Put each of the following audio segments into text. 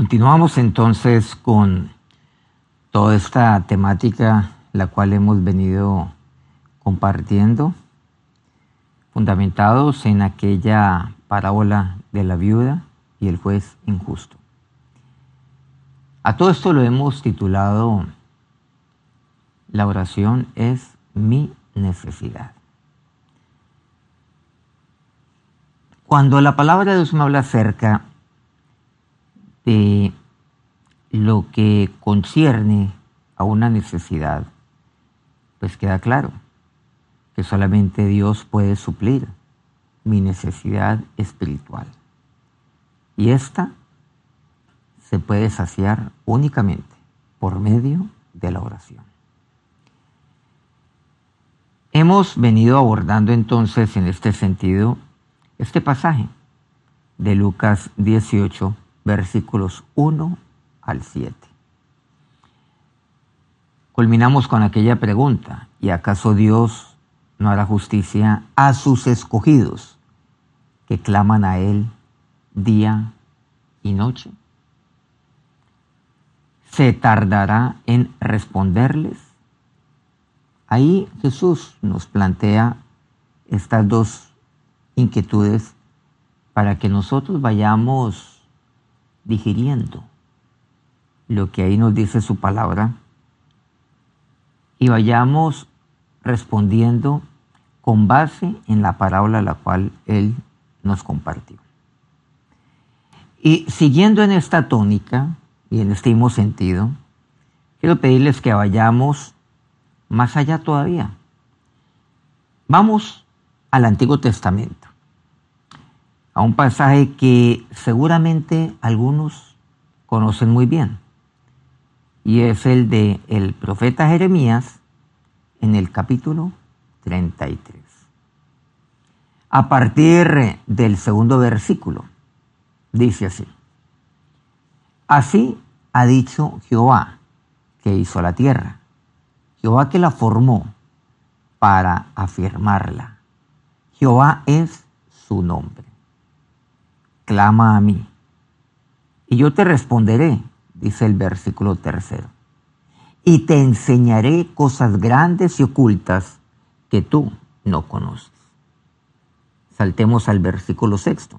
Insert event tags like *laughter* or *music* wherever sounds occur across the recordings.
Continuamos entonces con toda esta temática la cual hemos venido compartiendo, fundamentados en aquella parábola de la viuda y el juez injusto. A todo esto lo hemos titulado La oración es mi necesidad. Cuando la palabra de Dios me habla acerca de lo que concierne a una necesidad, pues queda claro que solamente Dios puede suplir mi necesidad espiritual. Y esta se puede saciar únicamente por medio de la oración. Hemos venido abordando entonces en este sentido este pasaje de Lucas 18, versículos 1 al 7. Culminamos con aquella pregunta, ¿y acaso Dios no hará justicia a sus escogidos que claman a Él día y noche? ¿Se tardará en responderles? Ahí Jesús nos plantea estas dos inquietudes para que nosotros vayamos digiriendo lo que ahí nos dice su palabra y vayamos respondiendo con base en la parábola la cual Él nos compartió. Y siguiendo en esta tónica y en este mismo sentido, quiero pedirles que vayamos más allá todavía. Vamos al Antiguo Testamento, a un pasaje que seguramente algunos conocen muy bien, y es el de el profeta Jeremías en el capítulo 33. A partir del segundo versículo, dice así, así ha dicho Jehová, que hizo la tierra, Jehová que la formó para afirmarla Jehová es su nombre. Clama a mí. Y yo te responderé, dice el versículo tercero. Y te enseñaré cosas grandes y ocultas que tú no conoces. Saltemos al versículo sexto.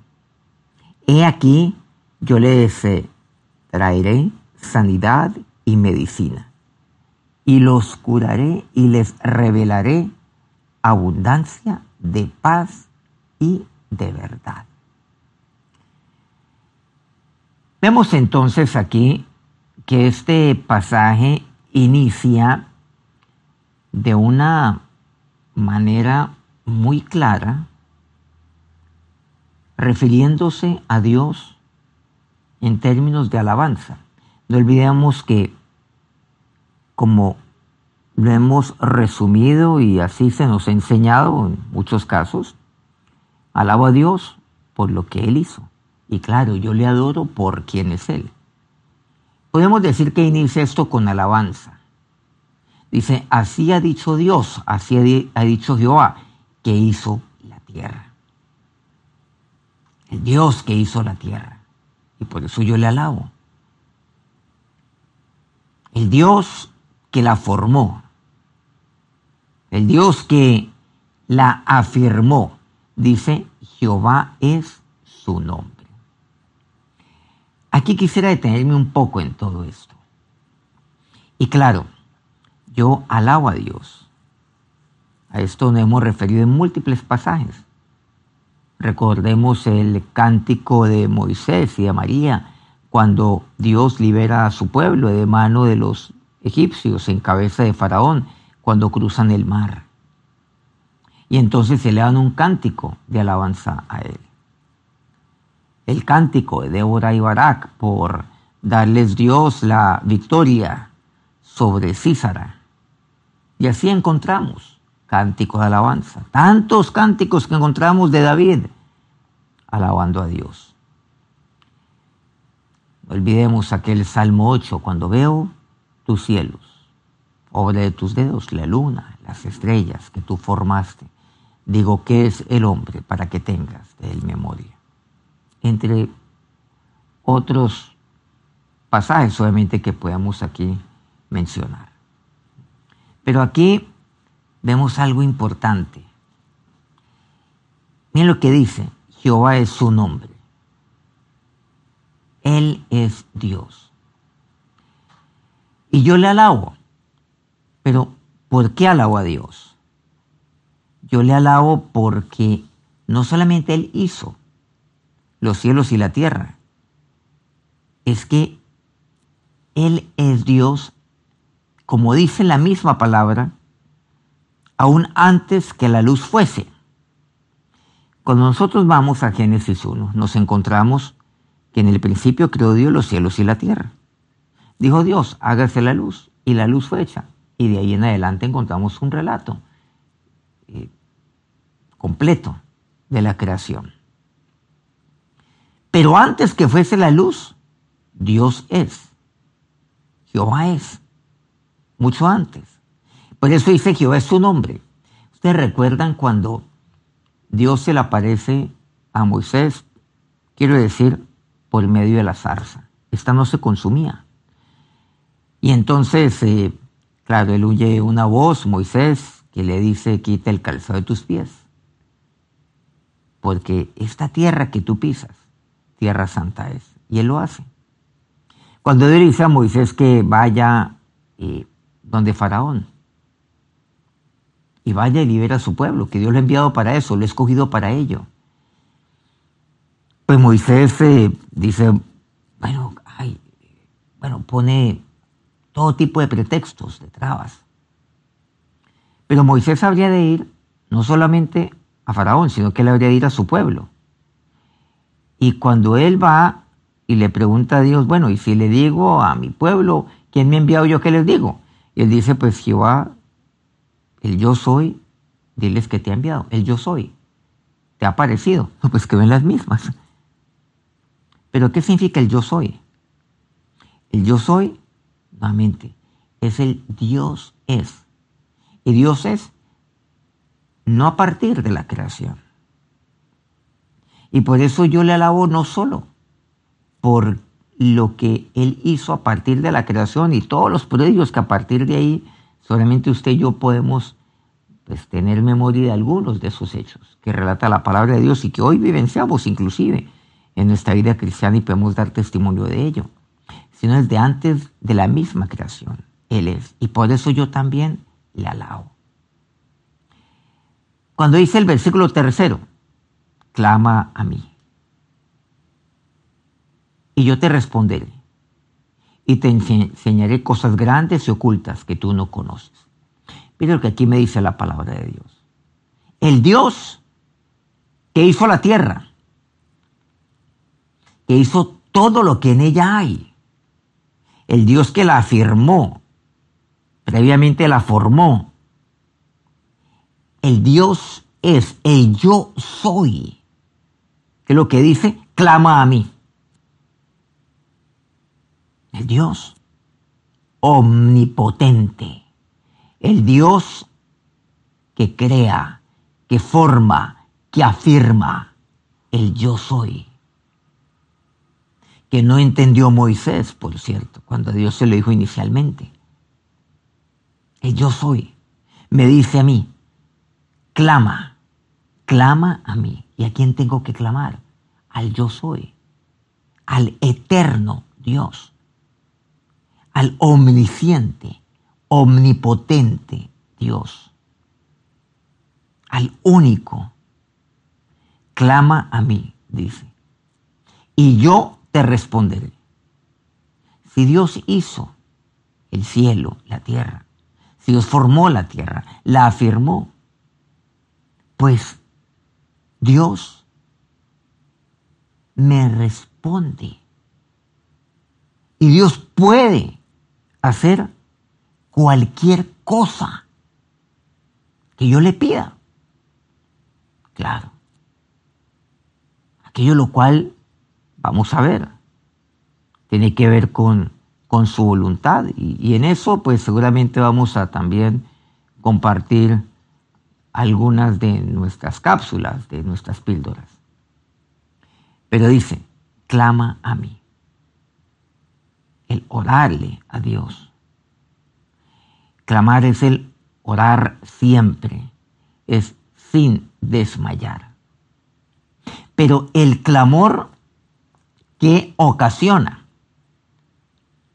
He aquí, yo les eh, traeré sanidad y medicina, y los curaré y les revelaré abundancia de paz y de verdad. Vemos entonces aquí que este pasaje inicia de una manera muy clara, refiriéndose a Dios en términos de alabanza. No olvidemos que como lo hemos resumido y así se nos ha enseñado en muchos casos. Alabo a Dios por lo que Él hizo. Y claro, yo le adoro por quien es Él. Podemos decir que inicia esto con alabanza. Dice, así ha dicho Dios, así ha dicho Jehová, que hizo la tierra. El Dios que hizo la tierra. Y por eso yo le alabo. El Dios que la formó, el Dios que la afirmó, dice, Jehová es su nombre. Aquí quisiera detenerme un poco en todo esto. Y claro, yo alabo a Dios. A esto nos hemos referido en múltiples pasajes. Recordemos el cántico de Moisés y de María cuando Dios libera a su pueblo de mano de los egipcios en cabeza de Faraón cuando cruzan el mar. Y entonces se le dan un cántico de alabanza a él. El cántico de Débora y Barak por darles Dios la victoria sobre Císara. Y así encontramos cántico de alabanza. Tantos cánticos que encontramos de David alabando a Dios. No olvidemos aquel Salmo 8, cuando veo tus cielos, obra de tus dedos, la luna, las estrellas que tú formaste. Digo, ¿qué es el hombre para que tengas de él memoria? Entre otros pasajes obviamente que podamos aquí mencionar. Pero aquí vemos algo importante. Miren lo que dice, Jehová es su nombre. Él es Dios. Y yo le alabo. Pero, ¿por qué alabo a Dios? Yo le alabo porque no solamente Él hizo los cielos y la tierra, es que Él es Dios, como dice la misma palabra, aún antes que la luz fuese. Cuando nosotros vamos a Génesis 1, nos encontramos que en el principio creó Dios los cielos y la tierra. Dijo Dios, hágase la luz, y la luz fue hecha. Y de ahí en adelante encontramos un relato eh, completo de la creación. Pero antes que fuese la luz, Dios es. Jehová es. Mucho antes. Por eso dice Jehová es su nombre. Ustedes recuerdan cuando Dios se le aparece a Moisés, quiero decir, por medio de la zarza. Esta no se consumía. Y entonces, eh, claro, él huye una voz, Moisés, que le dice, quita el calzado de tus pies. Porque esta tierra que tú pisas, tierra santa es. Y él lo hace. Cuando Dios dice a Moisés que vaya eh, donde Faraón, y vaya y libera a su pueblo, que Dios lo ha enviado para eso, lo ha escogido para ello. Pues Moisés eh, dice, bueno, bueno, pone todo tipo de pretextos, de trabas. Pero Moisés habría de ir no solamente a Faraón, sino que él habría de ir a su pueblo. Y cuando él va y le pregunta a Dios, bueno, y si le digo a mi pueblo, ¿quién me ha enviado yo? ¿Qué les digo? Él dice, pues Jehová el yo soy, diles que te ha enviado. El yo soy. ¿Te ha parecido? *laughs* Pues que ven las mismas. Pero ¿qué significa el yo soy? El yo soy, nuevamente, es el Dios es. Y Dios es no a partir de la creación. Y por eso yo le alabo no solo por lo que Él hizo a partir de la creación y todos los prodigios que a partir de ahí Solamente usted y yo podemos pues, tener memoria de algunos de esos hechos que relata la palabra de Dios y que hoy vivenciamos inclusive en nuestra vida cristiana y podemos dar testimonio de ello, sino desde antes de la misma creación. Él es. Y por eso yo también le alabo. Cuando dice el versículo tercero, clama a mí. Y yo te responderé y te enseñaré cosas grandes y ocultas que tú no conoces. Mira lo que aquí me dice la palabra de Dios. El Dios que hizo la tierra, que hizo todo lo que en ella hay, el Dios que la afirmó, previamente la formó, el Dios es el yo soy, que lo que dice, clama a mí el Dios omnipotente, el Dios que crea, que forma, que afirma, el yo soy. Que no entendió Moisés, por cierto, cuando Dios se lo dijo inicialmente. El yo soy me dice a mí, clama, clama a mí. ¿Y a quién tengo que clamar? Al yo soy, al eterno Dios al omnisciente, omnipotente Dios, al único. Clama a mí, dice, y yo te responderé. Si Dios hizo el cielo, la tierra, si Dios formó la tierra, la afirmó, pues Dios me responde. Y Dios puede hacer cualquier cosa que yo le pida. Claro. Aquello lo cual, vamos a ver, tiene que ver con, con su voluntad. Y, y en eso, pues seguramente vamos a también compartir algunas de nuestras cápsulas, de nuestras píldoras. Pero dice, clama a mí. orarle a Dios. Clamar es el orar siempre, es sin desmayar. Pero el clamor que ocasiona,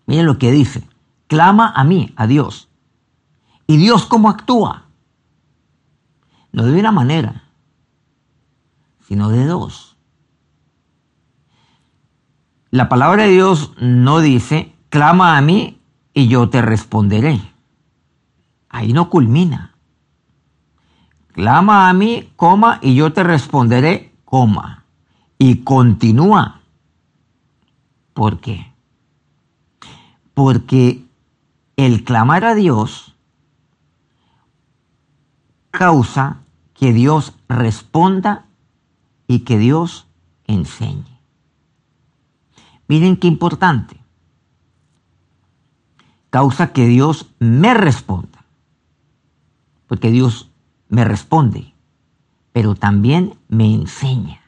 miren lo que dice, clama a mí, a Dios. ¿Y Dios cómo actúa? No de una manera, sino de dos. La palabra de Dios no dice, clama a mí y yo te responderé. Ahí no culmina. Clama a mí, coma, y yo te responderé, coma. Y continúa. ¿Por qué? Porque el clamar a Dios causa que Dios responda y que Dios enseñe. Miren qué importante. Causa que Dios me responda. Porque Dios me responde, pero también me enseña.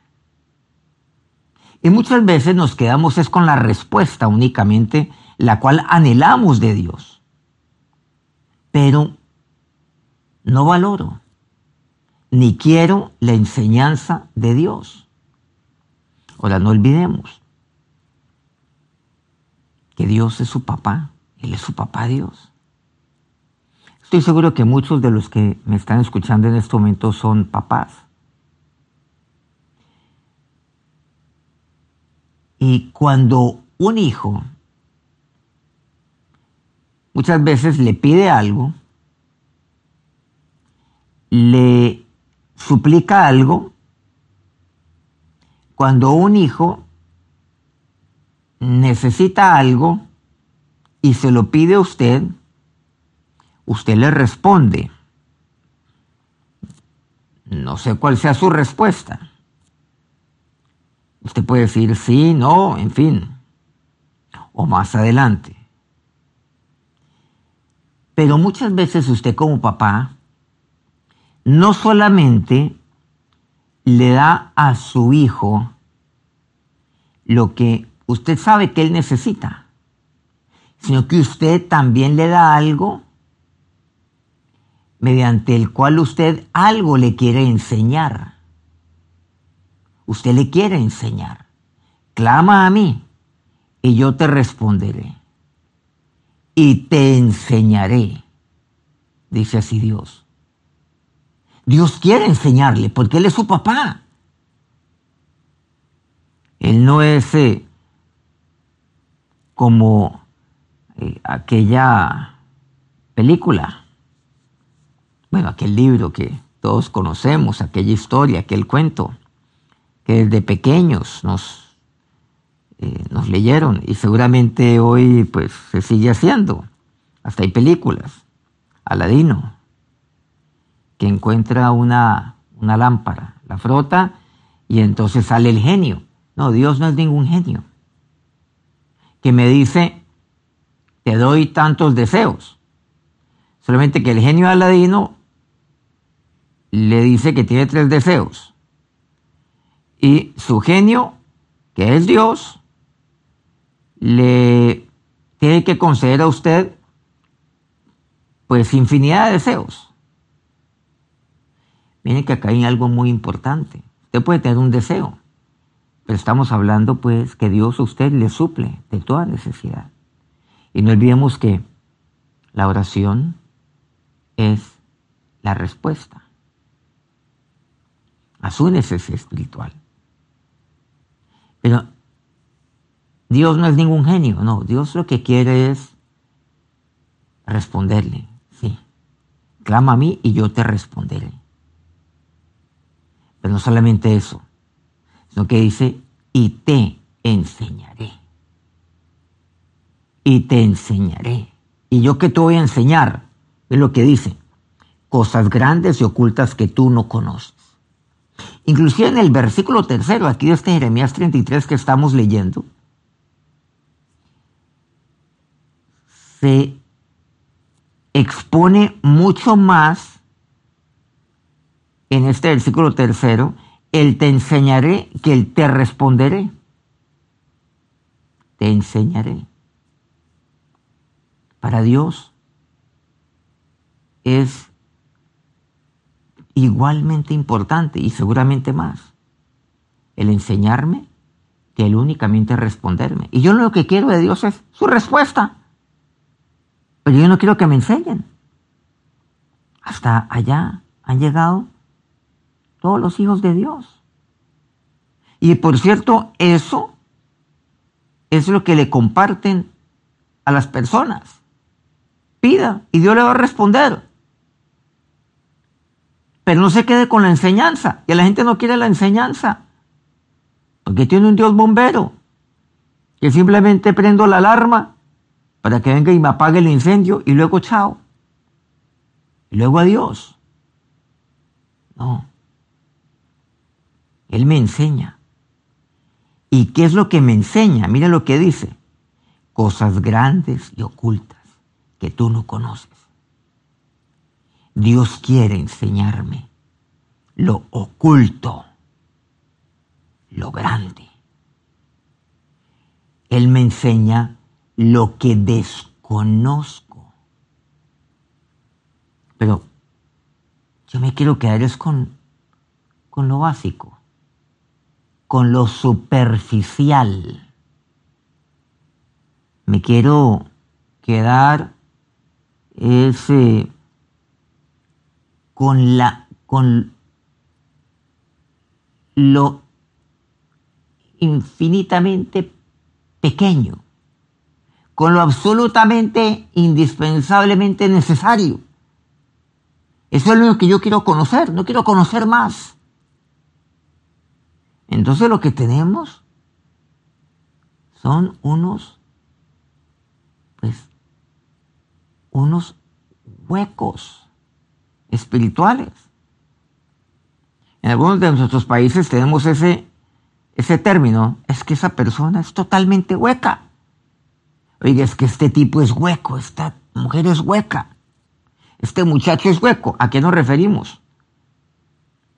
Y muchas veces nos quedamos es con la respuesta únicamente, la cual anhelamos de Dios. Pero no valoro, ni quiero la enseñanza de Dios. Ahora, no olvidemos que Dios es su papá, Él es su papá Dios. Estoy seguro que muchos de los que me están escuchando en este momento son papás. Y cuando un hijo muchas veces le pide algo, le suplica algo, cuando un hijo necesita algo y se lo pide a usted, usted le responde. No sé cuál sea su respuesta. Usted puede decir sí, no, en fin, o más adelante. Pero muchas veces usted como papá no solamente le da a su hijo lo que usted sabe que él necesita, sino que usted también le da algo mediante el cual usted algo le quiere enseñar. Usted le quiere enseñar. Clama a mí y yo te responderé. Y te enseñaré, dice así Dios. Dios quiere enseñarle porque Él es su papá. Él no es eh, como eh, aquella película, bueno, aquel libro que todos conocemos, aquella historia, aquel cuento, que desde pequeños nos, eh, nos leyeron y seguramente hoy pues se sigue haciendo. Hasta hay películas. Aladino, que encuentra una, una lámpara, la frota y entonces sale el genio. No, Dios no es ningún genio. Que me dice, te doy tantos deseos. Solamente que el genio Aladino le dice que tiene tres deseos. Y su genio, que es Dios, le tiene que conceder a usted pues infinidad de deseos. Miren que acá hay algo muy importante. Usted puede tener un deseo, pero estamos hablando pues que Dios a usted le suple de toda necesidad. Y no olvidemos que la oración es la respuesta a su necesidad espiritual. Pero Dios no es ningún genio, no, Dios lo que quiere es responderle, sí. Clama a mí y yo te responderé. Pero no solamente eso, sino que dice, y te enseñaré. Y te enseñaré. ¿Y yo qué te voy a enseñar? Es lo que dice, cosas grandes y ocultas que tú no conoces. Inclusive en el versículo tercero, aquí de este Jeremías 33 que estamos leyendo, se expone mucho más en este versículo tercero, el te enseñaré que el te responderé. Te enseñaré. para Dios es igualmente importante y seguramente más el enseñarme que el únicamente responderme. Y yo lo que quiero de Dios es su respuesta. Pero yo no quiero que me enseñen. Hasta allá han llegado todos los hijos de Dios. Y por cierto, eso es lo que le comparten a las personas. Pida y Dios le va a responder. Pero no se quede con la enseñanza. Y la gente no quiere la enseñanza. Porque tiene un Dios bombero. Que simplemente prendo la alarma para que venga y me apague el incendio y luego chao. Y luego adiós. No. Él me enseña. ¿Y qué es lo que me enseña? Mira lo que dice. Cosas grandes y ocultas que tú no conoces. Dios quiere enseñarme lo oculto, lo grande. Él me enseña lo que desconozco. Pero yo me quiero quedar es con, con lo básico, con lo superficial. Me quiero quedar ese con la con lo infinitamente pequeño, con lo absolutamente indispensablemente necesario. Eso es lo que yo quiero conocer, no quiero conocer más. Entonces lo que tenemos son unos, pues, unos huecos espirituales. En algunos de nuestros países tenemos ese, ese término, es que esa persona es totalmente hueca. Oiga, es que este tipo es hueco, esta mujer es hueca, este muchacho es hueco. ¿A qué nos referimos?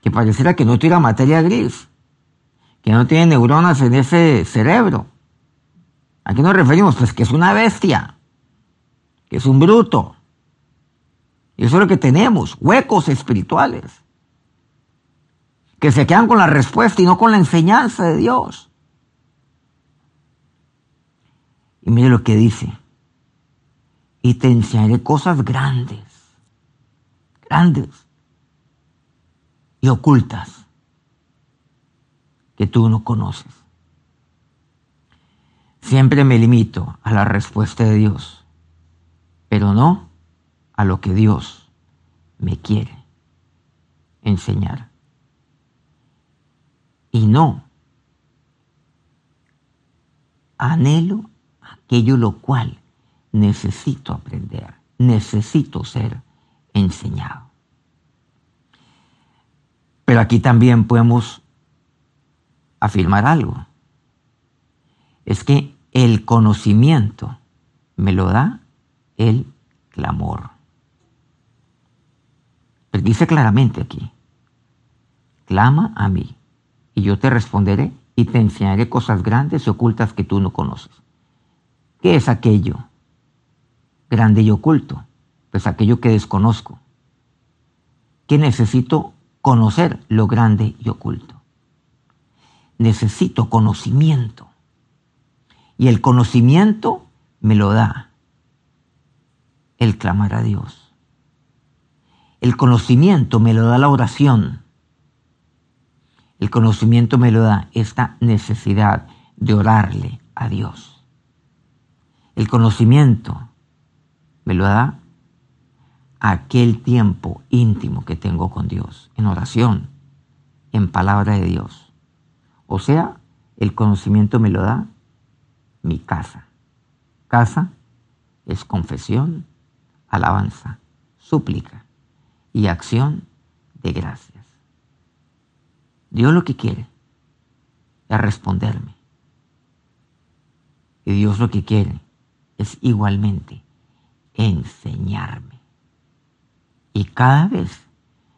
Que pareciera que no tuviera materia gris, que no tiene neuronas en ese cerebro. ¿A qué nos referimos? Pues que es una bestia, que es un bruto, y eso es lo que tenemos, huecos espirituales, que se quedan con la respuesta y no con la enseñanza de Dios. Y mire lo que dice, y te enseñaré cosas grandes, grandes y ocultas que tú no conoces. Siempre me limito a la respuesta de Dios, pero no a lo que Dios me quiere enseñar. Y no anhelo aquello lo cual necesito aprender, necesito ser enseñado. Pero aquí también podemos afirmar algo. Es que el conocimiento me lo da el clamor. Pero dice claramente aquí, clama a mí y yo te responderé y te enseñaré cosas grandes y ocultas que tú no conoces. ¿Qué es aquello grande y oculto? Pues aquello que desconozco. ¿Qué necesito conocer lo grande y oculto? Necesito conocimiento. Y el conocimiento me lo da el clamar a Dios. El conocimiento me lo da la oración. El conocimiento me lo da esta necesidad de orarle a Dios. El conocimiento me lo da aquel tiempo íntimo que tengo con Dios, en oración, en palabra de Dios. O sea, el conocimiento me lo da mi casa. Casa es confesión, alabanza, súplica y acción de gracias. Dios lo que quiere es responderme. Y Dios lo que quiere es igualmente enseñarme. Y cada vez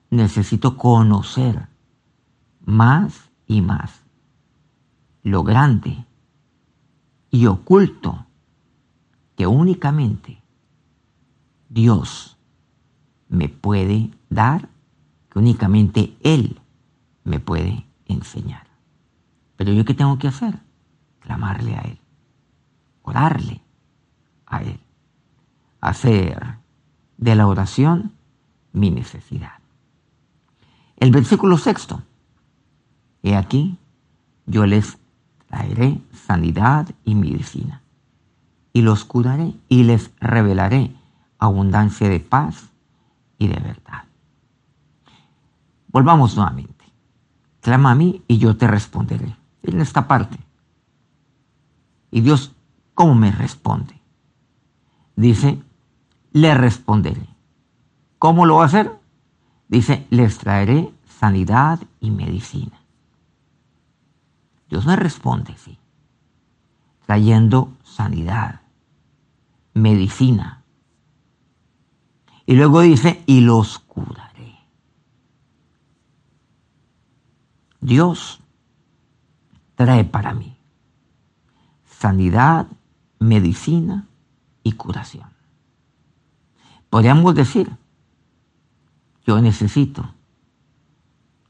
necesito conocer más y más lo grande y oculto que únicamente Dios me puede dar, que únicamente Él me puede enseñar. Pero yo qué tengo que hacer? Clamarle a Él, orarle a Él, hacer de la oración mi necesidad. El versículo sexto. He aquí, yo les traeré sanidad y medicina, y los curaré y les revelaré abundancia de paz y de verdad. Volvamos nuevamente. Clama a mí y yo te responderé. En esta parte. Y Dios, ¿cómo me responde? Dice, le responderé. ¿Cómo lo va a hacer? Dice, les traeré sanidad y medicina. Dios me responde, sí, trayendo sanidad, medicina. Y luego dice, y los curaré. Dios trae para mí sanidad, medicina y curación. Podríamos decir, yo necesito,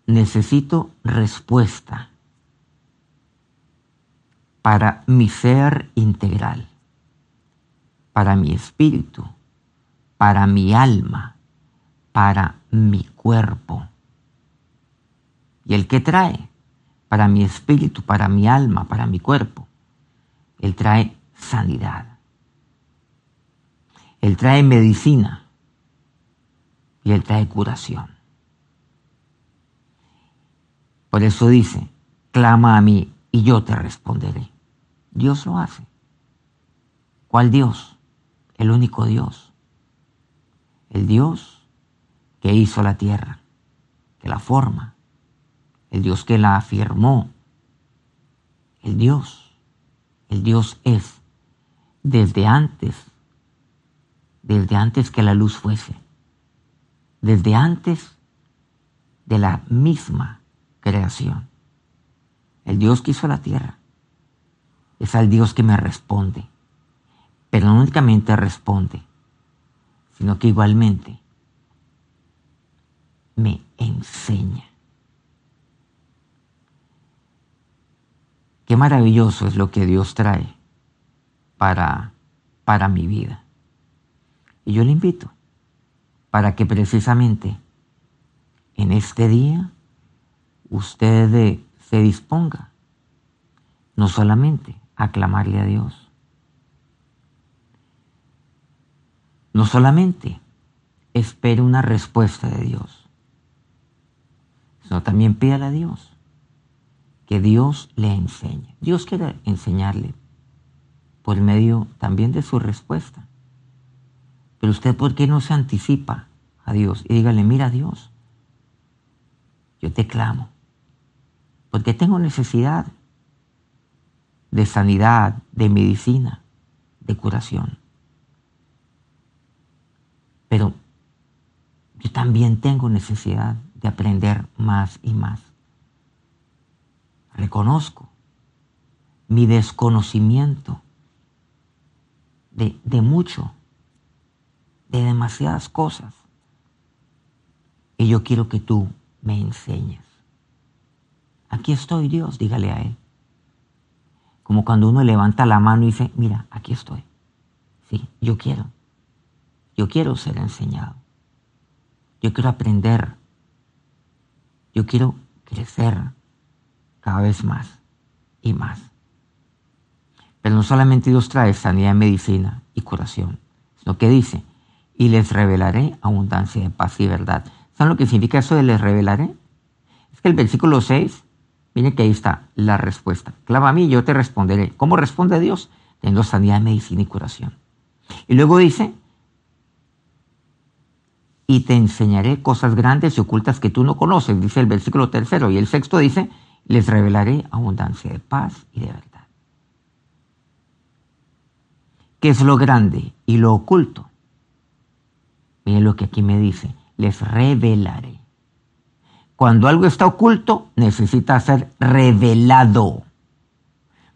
necesito respuesta para mi ser integral, para mi espíritu, para mi alma, para mi cuerpo. ¿Y el que trae? Para mi espíritu, para mi alma, para mi cuerpo. Él trae sanidad. Él trae medicina y Él trae curación. Por eso dice, clama a mí y yo te responderé. Dios lo hace. ¿Cuál Dios? El único Dios. El Dios que hizo la tierra, que la forma. El Dios que la afirmó. El Dios. El Dios es desde antes, desde antes que la luz fuese, desde antes de la misma creación. El Dios que hizo la tierra es al Dios que me responde. Pero no únicamente responde, sino que igualmente me enseña. Qué maravilloso es lo que Dios trae para, para mi vida. Y yo le invito para que precisamente en este día usted se disponga no solamente aclamarle a Dios. No solamente espere una respuesta de Dios, sino también pídale a Dios que Dios le enseñe. Dios quiere enseñarle por medio también de su respuesta. Pero usted, ¿por qué no se anticipa a Dios? Y dígale, mira Dios, yo te clamo, porque tengo necesidad de sanidad, de medicina, de curación. Pero yo también tengo necesidad de aprender más y más. Reconozco mi desconocimiento de, de mucho, de demasiadas cosas. Y yo quiero que tú me enseñes. Aquí estoy, Dios, dígale a Él. Como cuando uno levanta la mano y dice, mira, aquí estoy. Sí, yo quiero. Yo quiero ser enseñado. Yo quiero aprender. Yo quiero crecer cada vez más y más. Pero no solamente Dios trae sanidad, medicina y curación, sino que dice, y les revelaré abundancia de paz y verdad. ¿Saben lo que significa eso de les revelaré? Es que el versículo 6 Miren que ahí está la respuesta. Clama a mí yo te responderé. ¿Cómo responde Dios? Teniendo sanidad, medicina y curación. Y luego dice, y te enseñaré cosas grandes y ocultas que tú no conoces, dice el versículo tercero. Y el sexto dice, les revelaré abundancia de paz y de verdad. ¿Qué es lo grande y lo oculto? Miren lo que aquí me dice, les revelaré. Cuando algo está oculto, necesita ser revelado.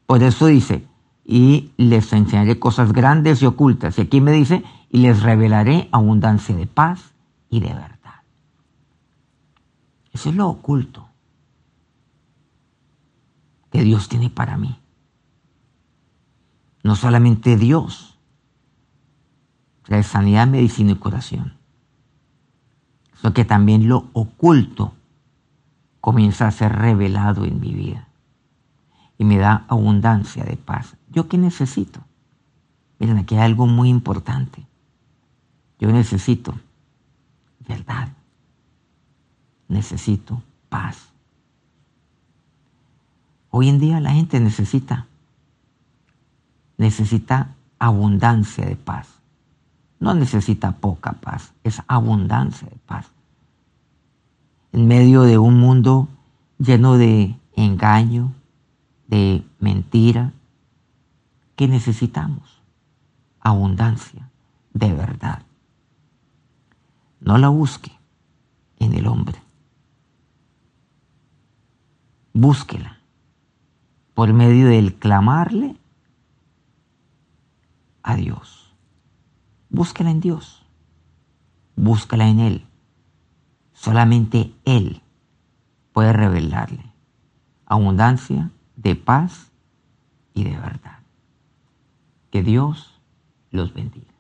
Por eso dice, y les enseñaré cosas grandes y ocultas. Y aquí me dice, y les revelaré abundancia de paz y de verdad. Eso es lo oculto que Dios tiene para mí. No solamente Dios, la sanidad, medicina y curación, sino que también lo oculto comienza a ser revelado en mi vida y me da abundancia de paz. ¿Yo qué necesito? Miren, aquí hay algo muy importante. Yo necesito verdad. Necesito paz. Hoy en día la gente necesita, necesita abundancia de paz. No necesita poca paz, es abundancia de paz. En medio de un mundo lleno de engaño, de mentira, ¿qué necesitamos? Abundancia de verdad. No la busque en el hombre. Búsquela por medio del clamarle a Dios. Búsquela en Dios. Búsquela en Él. Solamente Él puede revelarle abundancia de paz y de verdad. Que Dios los bendiga.